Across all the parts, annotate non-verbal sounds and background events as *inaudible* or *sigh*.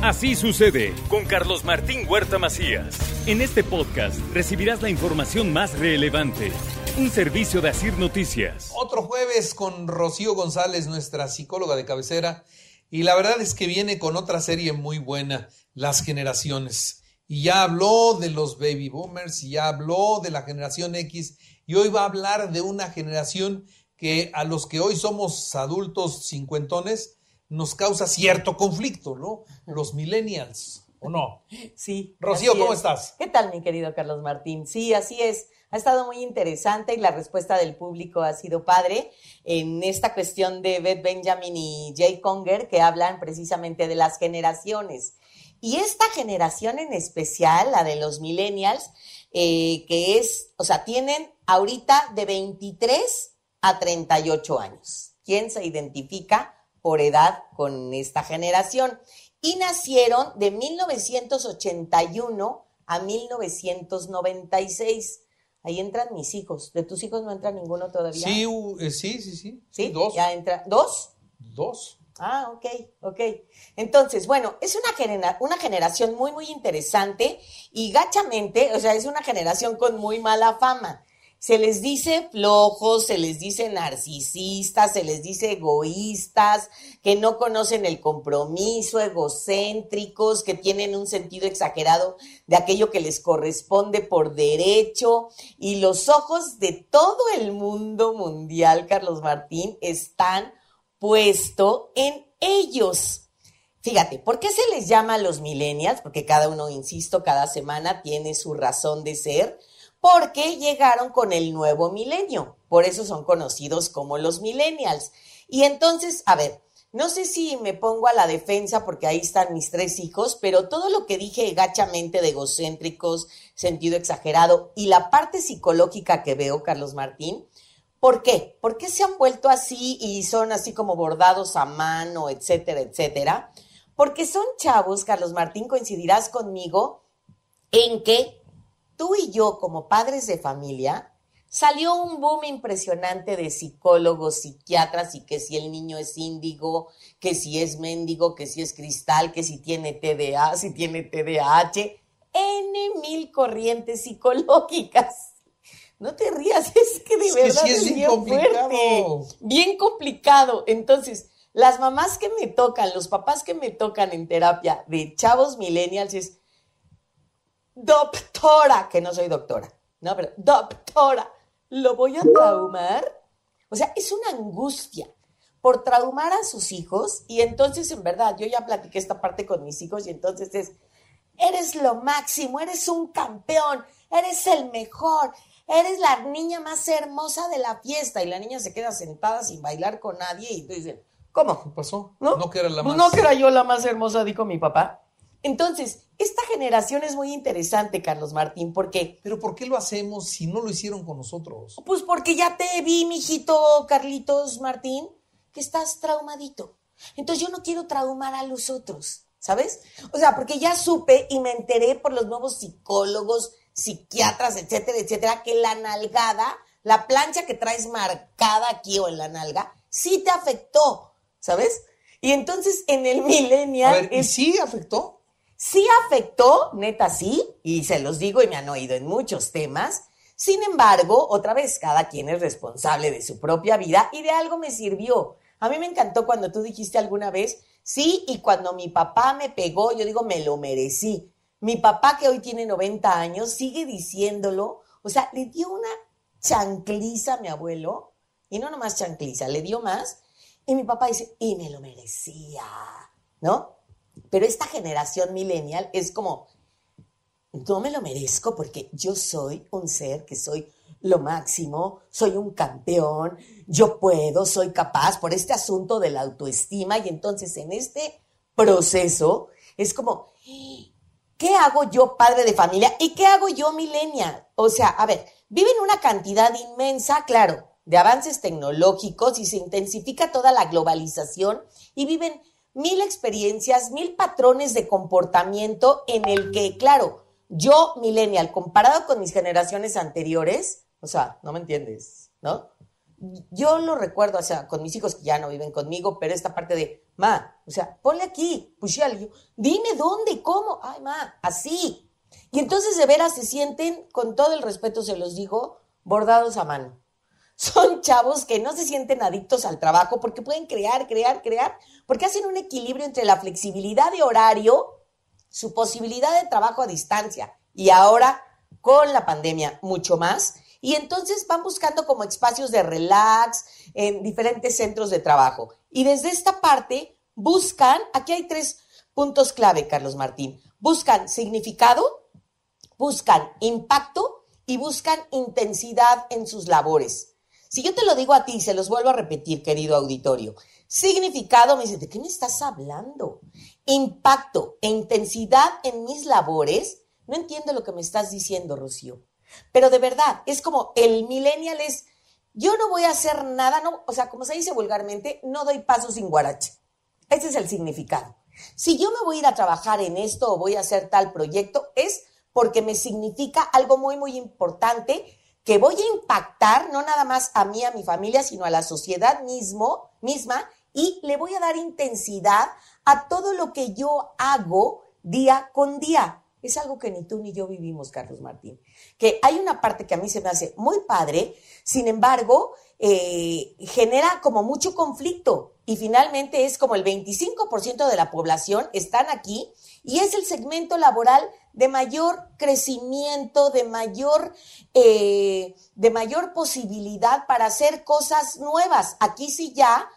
Así sucede con Carlos Martín Huerta Macías. En este podcast recibirás la información más relevante. Un servicio de Asir Noticias. Otro jueves con Rocío González, nuestra psicóloga de cabecera. Y la verdad es que viene con otra serie muy buena, Las Generaciones. Y ya habló de los baby boomers, y ya habló de la generación X, y hoy va a hablar de una generación que a los que hoy somos adultos cincuentones nos causa cierto conflicto, ¿no? Los millennials, ¿o no? *laughs* Sí. Rocío, ¿cómo es. estás? ¿Qué tal, mi querido Carlos Martín? Sí, así es. Ha estado muy interesante y la respuesta del público ha sido padre en esta cuestión de Beth Benjamin y Jay Conger que hablan precisamente de las generaciones. Y esta generación en especial, la de los millennials, eh, que es, o sea, tienen ahorita de 23 a 38 años. ¿Quién se identifica por edad con esta generación? Y nacieron de 1981 a 1996. Ahí entran mis hijos. ¿De tus hijos no entra ninguno todavía? Sí, u- eh, sí, sí, sí. ¿Sí? Dos. Ya entra. ¿Dos? Dos. Ah, ok, ok. Entonces, bueno, es una, genera- una generación muy, muy interesante y gachamente, o sea, es una generación con muy mala fama. Se les dice flojos, se les dice narcisistas, se les dice egoístas, que no conocen el compromiso, egocéntricos, que tienen un sentido exagerado de aquello que les corresponde por derecho. Y los ojos de todo el mundo mundial, Carlos Martín, están puesto en ellos. Fíjate, ¿por qué se les llama los millennials? Porque cada uno, insisto, cada semana tiene su razón de ser. Porque llegaron con el nuevo milenio. Por eso son conocidos como los millennials. Y entonces, a ver, no sé si me pongo a la defensa porque ahí están mis tres hijos, pero todo lo que dije gachamente de egocéntricos, sentido exagerado y la parte psicológica que veo, Carlos Martín, ¿Por qué? ¿Por qué se han vuelto así y son así como bordados a mano, etcétera, etcétera? Porque son chavos, Carlos Martín, coincidirás conmigo en que tú y yo como padres de familia salió un boom impresionante de psicólogos, psiquiatras y que si el niño es índigo, que si es mendigo, que si es cristal, que si tiene TDA, si tiene TDAH, N mil corrientes psicológicas. No te rías, *laughs* es que de Es que verdad sí es bien bien complicado. fuerte, bien complicado. Entonces, las mamás que me tocan, los papás que me tocan en terapia de chavos millennials es doctora, que no soy doctora, no, pero doctora, ¿lo voy a traumar? O sea, es una angustia por traumar a sus hijos y entonces, en verdad, yo ya platiqué esta parte con mis hijos y entonces es, eres lo máximo, eres un campeón, eres el mejor, eres la niña más hermosa de la fiesta y la niña se queda sentada sin bailar con nadie y tú dices, ¿cómo? ¿Qué pasó? ¿No? que era la Pues más. no que era yo la más hermosa, dijo mi papá. Entonces, esta generación es muy interesante, Carlos Martín, porque, Pero ¿por qué lo hacemos si no lo hicieron con nosotros? pues porque ya te vi, mijito Carlitos Martín, que estás traumadito. Entonces yo no quiero traumar a los otros, ¿sabes? O sea, porque ya supe y me enteré por los nuevos psicólogos, psiquiatras, etcétera, etcétera, que la nalgada, la plancha que traes marcada aquí o en la nalga, sí te afectó, ¿sabes? Y entonces en el A millennial ver, ¿y es- sí afectó? Sí afectó, neta sí, y se los digo y me han oído en muchos temas. Sin embargo, otra vez, cada quien es responsable de su propia vida y de algo me sirvió. A mí me encantó cuando tú dijiste alguna vez, sí, y cuando mi papá me pegó, yo digo, me lo merecí. Mi papá, que hoy tiene 90 años, sigue diciéndolo. O sea, le dio una chancliza a mi abuelo, y no nomás chancliza, le dio más. Y mi papá dice, y me lo merecía, ¿no? Pero esta generación millennial es como, no me lo merezco porque yo soy un ser que soy lo máximo, soy un campeón, yo puedo, soy capaz por este asunto de la autoestima y entonces en este proceso es como, ¿qué hago yo padre de familia y qué hago yo millennial? O sea, a ver, viven una cantidad inmensa, claro, de avances tecnológicos y se intensifica toda la globalización y viven mil experiencias, mil patrones de comportamiento en el que, claro, yo, millennial, comparado con mis generaciones anteriores, o sea, no me entiendes, ¿no? yo lo recuerdo, o sea, con mis hijos que ya no viven conmigo, pero esta parte de, ma, o sea, ponle aquí, pushale, dime dónde, cómo, ay, ma, así. Y entonces de veras se sienten, con todo el respeto se los digo, bordados a mano. Son chavos que no se sienten adictos al trabajo porque pueden crear, crear, crear, porque hacen un equilibrio entre la flexibilidad de horario, su posibilidad de trabajo a distancia y ahora con la pandemia mucho más y entonces van buscando como espacios de relax en diferentes centros de trabajo. Y desde esta parte buscan, aquí hay tres puntos clave, Carlos Martín, buscan significado, buscan impacto y buscan intensidad en sus labores. Si yo te lo digo a ti, se los vuelvo a repetir, querido auditorio, significado, me dice, ¿de qué me estás hablando? Impacto e intensidad en mis labores, no entiendo lo que me estás diciendo, Rocío. Pero de verdad, es como el millennial es, yo no voy a hacer nada, no, o sea, como se dice vulgarmente, no doy paso sin guarache. Ese es el significado. Si yo me voy a ir a trabajar en esto o voy a hacer tal proyecto, es porque me significa algo muy, muy importante que voy a impactar no nada más a mí, a mi familia, sino a la sociedad mismo, misma y le voy a dar intensidad a todo lo que yo hago día con día. Es algo que ni tú ni yo vivimos, Carlos Martín. Que hay una parte que a mí se me hace muy padre, sin embargo, eh, genera como mucho conflicto y finalmente es como el 25% de la población están aquí y es el segmento laboral de mayor crecimiento, de mayor, eh, de mayor posibilidad para hacer cosas nuevas. Aquí sí ya,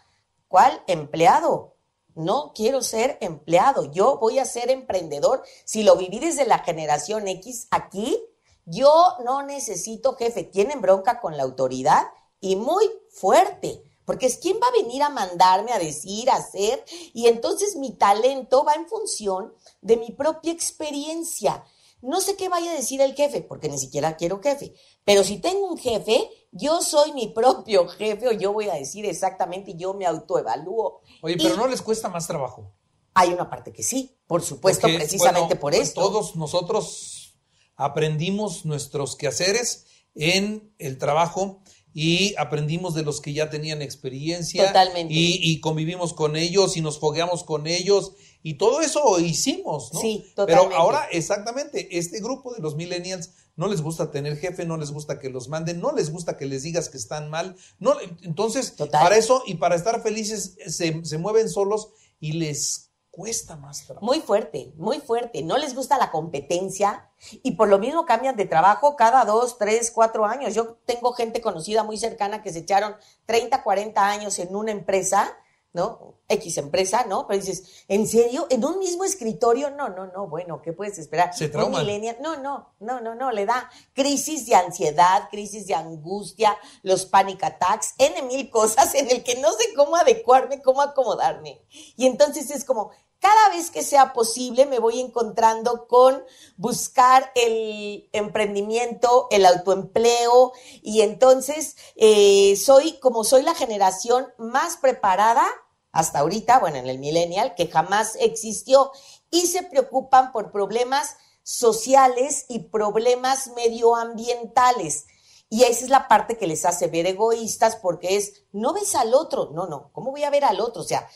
¿cuál? Empleado no quiero ser empleado, yo voy a ser emprendedor. Si lo viví desde la generación X aquí, yo no necesito jefe. Tienen bronca con la autoridad y muy fuerte, porque es quien va a venir a mandarme a decir, a hacer, y entonces mi talento va en función de mi propia experiencia. No sé qué vaya a decir el jefe, porque ni siquiera quiero jefe, pero si tengo un jefe, yo soy mi propio jefe o yo voy a decir exactamente, yo me autoevalúo. Oye, pero no les cuesta más trabajo. Hay una parte que sí, por supuesto, precisamente por esto. Todos nosotros aprendimos nuestros quehaceres en el trabajo y aprendimos de los que ya tenían experiencia. Totalmente. Y, convivimos con ellos y nos fogueamos con ellos y todo eso hicimos, ¿no? Sí, totalmente. Pero ahora, exactamente, este grupo de los millennials no les gusta tener jefe, no les gusta que los manden, no les gusta que les digas que están mal. No, entonces, para eso y para estar felices se, se mueven solos y les cuesta más trabajo. Muy fuerte, muy fuerte. No les gusta la competencia y por lo mismo cambian de trabajo cada dos, tres, cuatro años. Yo tengo gente conocida muy cercana que se echaron 30, 40 años en una empresa ¿no? X empresa, ¿no? Pero dices, ¿en serio? ¿En un mismo escritorio? No, no, no, bueno, ¿qué puedes esperar? Se millennial, no, no, no, no, no, le da crisis de ansiedad, crisis de angustia, los panic attacks, N mil cosas en el que no sé cómo adecuarme, cómo acomodarme. Y entonces es como, cada vez que sea posible me voy encontrando con buscar el emprendimiento, el autoempleo y entonces eh, soy como soy la generación más preparada hasta ahorita, bueno, en el millennial, que jamás existió y se preocupan por problemas sociales y problemas medioambientales. Y esa es la parte que les hace ver egoístas porque es, no ves al otro, no, no, ¿cómo voy a ver al otro? O sea,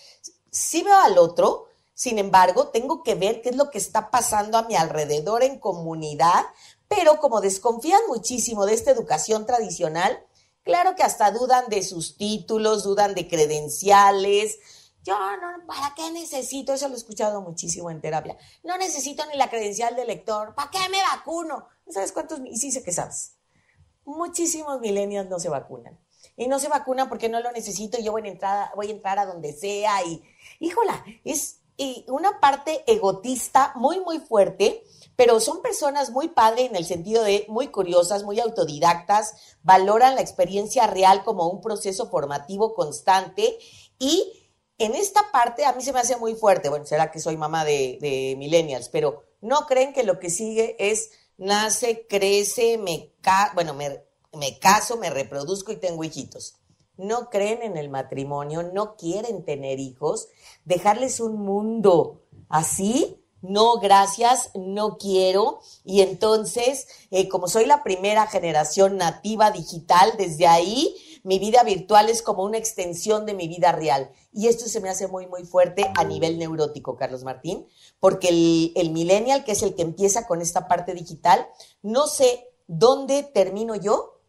sí veo al otro, sin embargo, tengo que ver qué es lo que está pasando a mi alrededor en comunidad, pero como desconfían muchísimo de esta educación tradicional, claro que hasta dudan de sus títulos, dudan de credenciales. Yo no, ¿para qué necesito? Eso lo he escuchado muchísimo en terapia. No necesito ni la credencial de lector. ¿Para qué me vacuno? ¿Sabes cuántos? Y sí sé que sabes. Muchísimos millennials no se vacunan. Y no se vacunan porque no lo necesito y yo voy a entrar, voy a, entrar a donde sea y, híjola, es una parte egotista muy, muy fuerte, pero son personas muy padres en el sentido de muy curiosas, muy autodidactas, valoran la experiencia real como un proceso formativo constante y en esta parte a mí se me hace muy fuerte, bueno, será que soy mamá de, millennials, pero no creen que lo que sigue es nace, crece, me, bueno, me, me caso, me reproduzco y tengo hijitos no creen en el matrimonio, no quieren tener hijos, dejarles un mundo así, no, gracias, no quiero. Y entonces, eh, como soy la primera generación nativa digital, desde ahí mi vida virtual es como una extensión de mi vida real. Y esto se me hace muy, muy fuerte a nivel neurótico, Carlos Martín, porque el, el millennial, que es el que empieza con esta parte digital, no sé dónde termino yo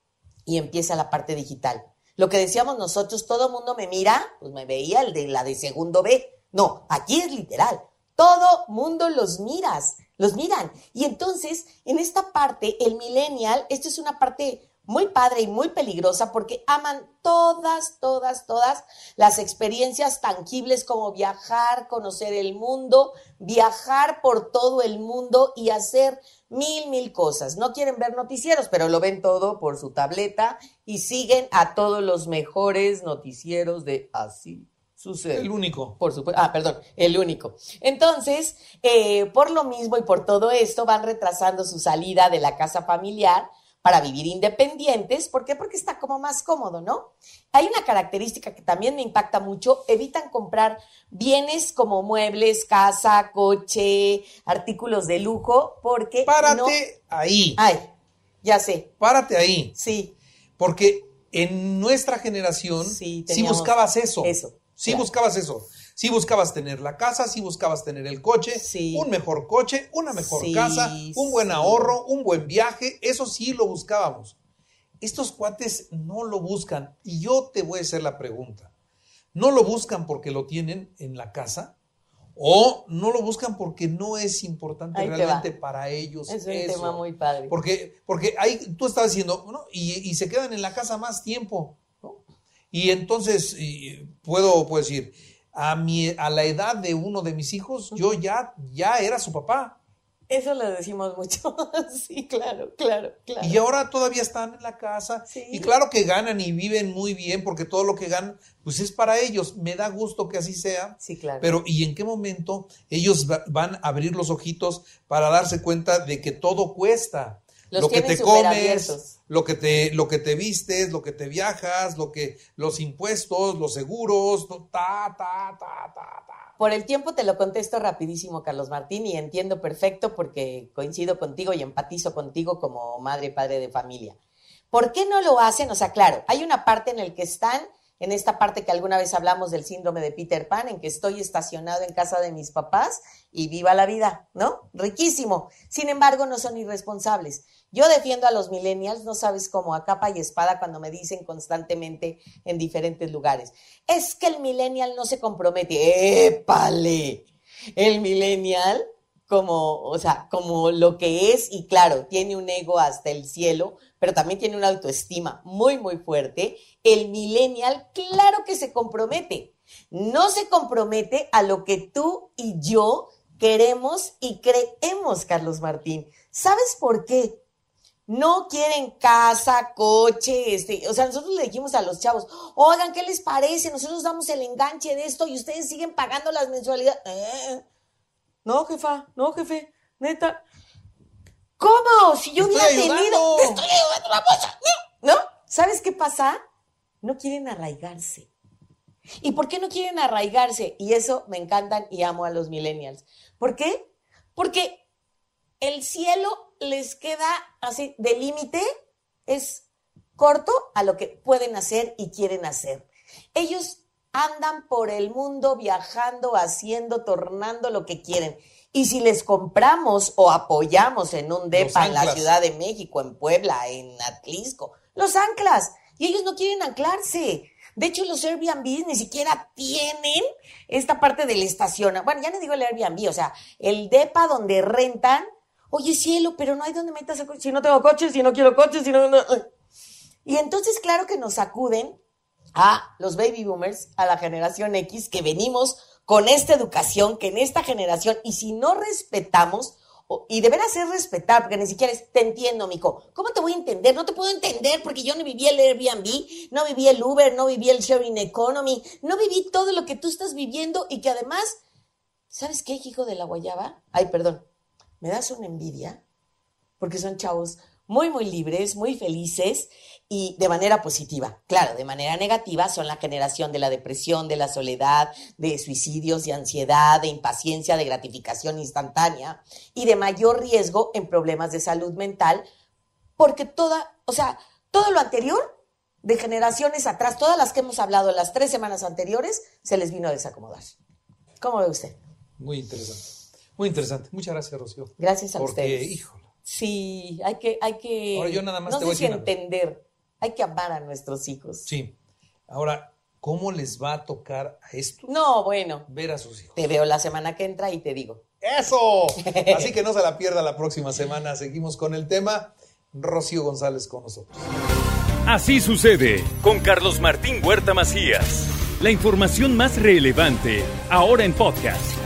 y empieza la parte digital. Lo que decíamos nosotros, todo mundo me mira, pues me veía el de la de segundo B. No, aquí es literal. Todo mundo los miras, los miran. Y entonces, en esta parte, el millennial, esto es una parte muy padre y muy peligrosa porque aman todas, todas, todas las experiencias tangibles como viajar, conocer el mundo, viajar por todo el mundo y hacer mil, mil cosas. No quieren ver noticieros, pero lo ven todo por su tableta y siguen a todos los mejores noticieros de así. Sucede. El único. Por supuesto. Ah, perdón, el único. Entonces, eh, por lo mismo y por todo esto, van retrasando su salida de la casa familiar para vivir independientes. ¿Por qué? Porque está como más cómodo, ¿no? Hay una característica que también me impacta mucho. Evitan comprar bienes como muebles, casa, coche, artículos de lujo, porque... Párate ahí. Ay, ya sé. Párate ahí. Sí. Porque en nuestra generación sí, buscabas eso. Eso. Sí buscabas eso. Si buscabas tener la casa, si buscabas tener el coche, un mejor coche, una mejor casa, un buen ahorro, un buen viaje, eso sí lo buscábamos. Estos cuates no lo buscan y yo te voy a hacer la pregunta. ¿No lo buscan porque lo tienen en la casa? ¿O no lo buscan porque no es importante realmente para ellos? Es un tema muy padre. Porque, porque ahí tú estabas diciendo, ¿no? y, se quedan en la casa más tiempo. Y entonces, puedo, puedo decir, a, mi, a la edad de uno de mis hijos, yo ya, ya era su papá. Eso lo decimos mucho. *laughs* sí, claro, claro, claro. Y ahora todavía están en la casa. Y claro que ganan y viven muy bien porque todo lo que ganan, pues es para ellos. Me da gusto que así sea. Sí, claro. Pero ¿y en qué momento ellos van a abrir los ojitos para darse cuenta de que todo cuesta? Lo que te comes, lo que te, lo que te vistes, lo que te viajas, lo que, los impuestos, los seguros, ta, ta, ta, ta, ta. Por el tiempo te lo contesto rapidísimo, Carlos Martín, y entiendo perfecto porque coincido contigo y empatizo contigo como madre y padre de familia. ¿Por qué no lo hacen? O sea, claro, hay una parte en la que están en esta parte que alguna vez hablamos del síndrome de Peter Pan, en que estoy estacionado en casa de mis papás y viva la vida, ¿no? Riquísimo. Sin embargo, no son irresponsables. Yo defiendo a los millennials, no sabes cómo, a capa y espada cuando me dicen constantemente en diferentes lugares. Es que el millennial no se compromete. ¡Épale! El millennial como, o sea, como lo que es y claro, tiene un ego hasta el cielo, pero también tiene una autoestima muy, muy fuerte. El millennial, claro que se compromete. No se compromete a lo que tú y yo queremos y creemos, Carlos Martín. ¿Sabes por qué? No quieren casa, coche, este, o sea, nosotros le dijimos a los chavos, oigan, ¿qué les parece? Nosotros damos el enganche de esto y ustedes siguen pagando las mensualidades. Eh, no, jefa, no, jefe, neta. ¿Cómo? Si yo hubiera tenido. Te estoy ayudando, vamos. ¿No? ¿Sabes qué pasa? No quieren arraigarse. ¿Y por qué no quieren arraigarse? Y eso me encantan y amo a los millennials. ¿Por qué? Porque el cielo les queda así de límite, es corto a lo que pueden hacer y quieren hacer. Ellos andan por el mundo viajando, haciendo, tornando lo que quieren. Y si les compramos o apoyamos en un DEPA en la Ciudad de México, en Puebla, en Atlisco, los anclas. Y ellos no quieren anclarse. De hecho, los Airbnb ni siquiera tienen esta parte del estaciona. Bueno, ya no digo el Airbnb, o sea, el DEPA donde rentan. Oye, cielo, pero no hay donde metas el coche. Si no tengo coche, si no quiero coche, si no... Y entonces, claro que nos acuden a los baby boomers, a la generación X, que venimos con esta educación, que en esta generación, y si no respetamos, y deberá ser respetar, porque ni siquiera es, te entiendo, mico. ¿Cómo te voy a entender? No te puedo entender porque yo no viví el Airbnb, no viví el Uber, no viví el Sharing Economy, no viví todo lo que tú estás viviendo y que además, ¿sabes qué, hijo de la guayaba? Ay, perdón, me das una envidia porque son chavos muy, muy libres, muy felices y de manera positiva. Claro, de manera negativa son la generación de la depresión, de la soledad, de suicidios, de ansiedad, de impaciencia, de gratificación instantánea y de mayor riesgo en problemas de salud mental, porque toda, o sea, todo lo anterior de generaciones atrás, todas las que hemos hablado las tres semanas anteriores, se les vino a desacomodar. ¿Cómo ve usted? Muy interesante. Muy interesante. Muchas gracias, Rocío. Gracias a Porque, ustedes. híjole. Sí, hay que, hay que. Ahora yo nada más no te sé voy si cosa. entender. Hay que amar a nuestros hijos. Sí. Ahora, ¿cómo les va a tocar a esto No, bueno. ver a sus hijos? Te veo la semana que entra y te digo. ¡Eso! *laughs* Así que no se la pierda la próxima semana. Seguimos con el tema. Rocío González con nosotros. Así sucede con Carlos Martín Huerta Macías. La información más relevante ahora en podcast.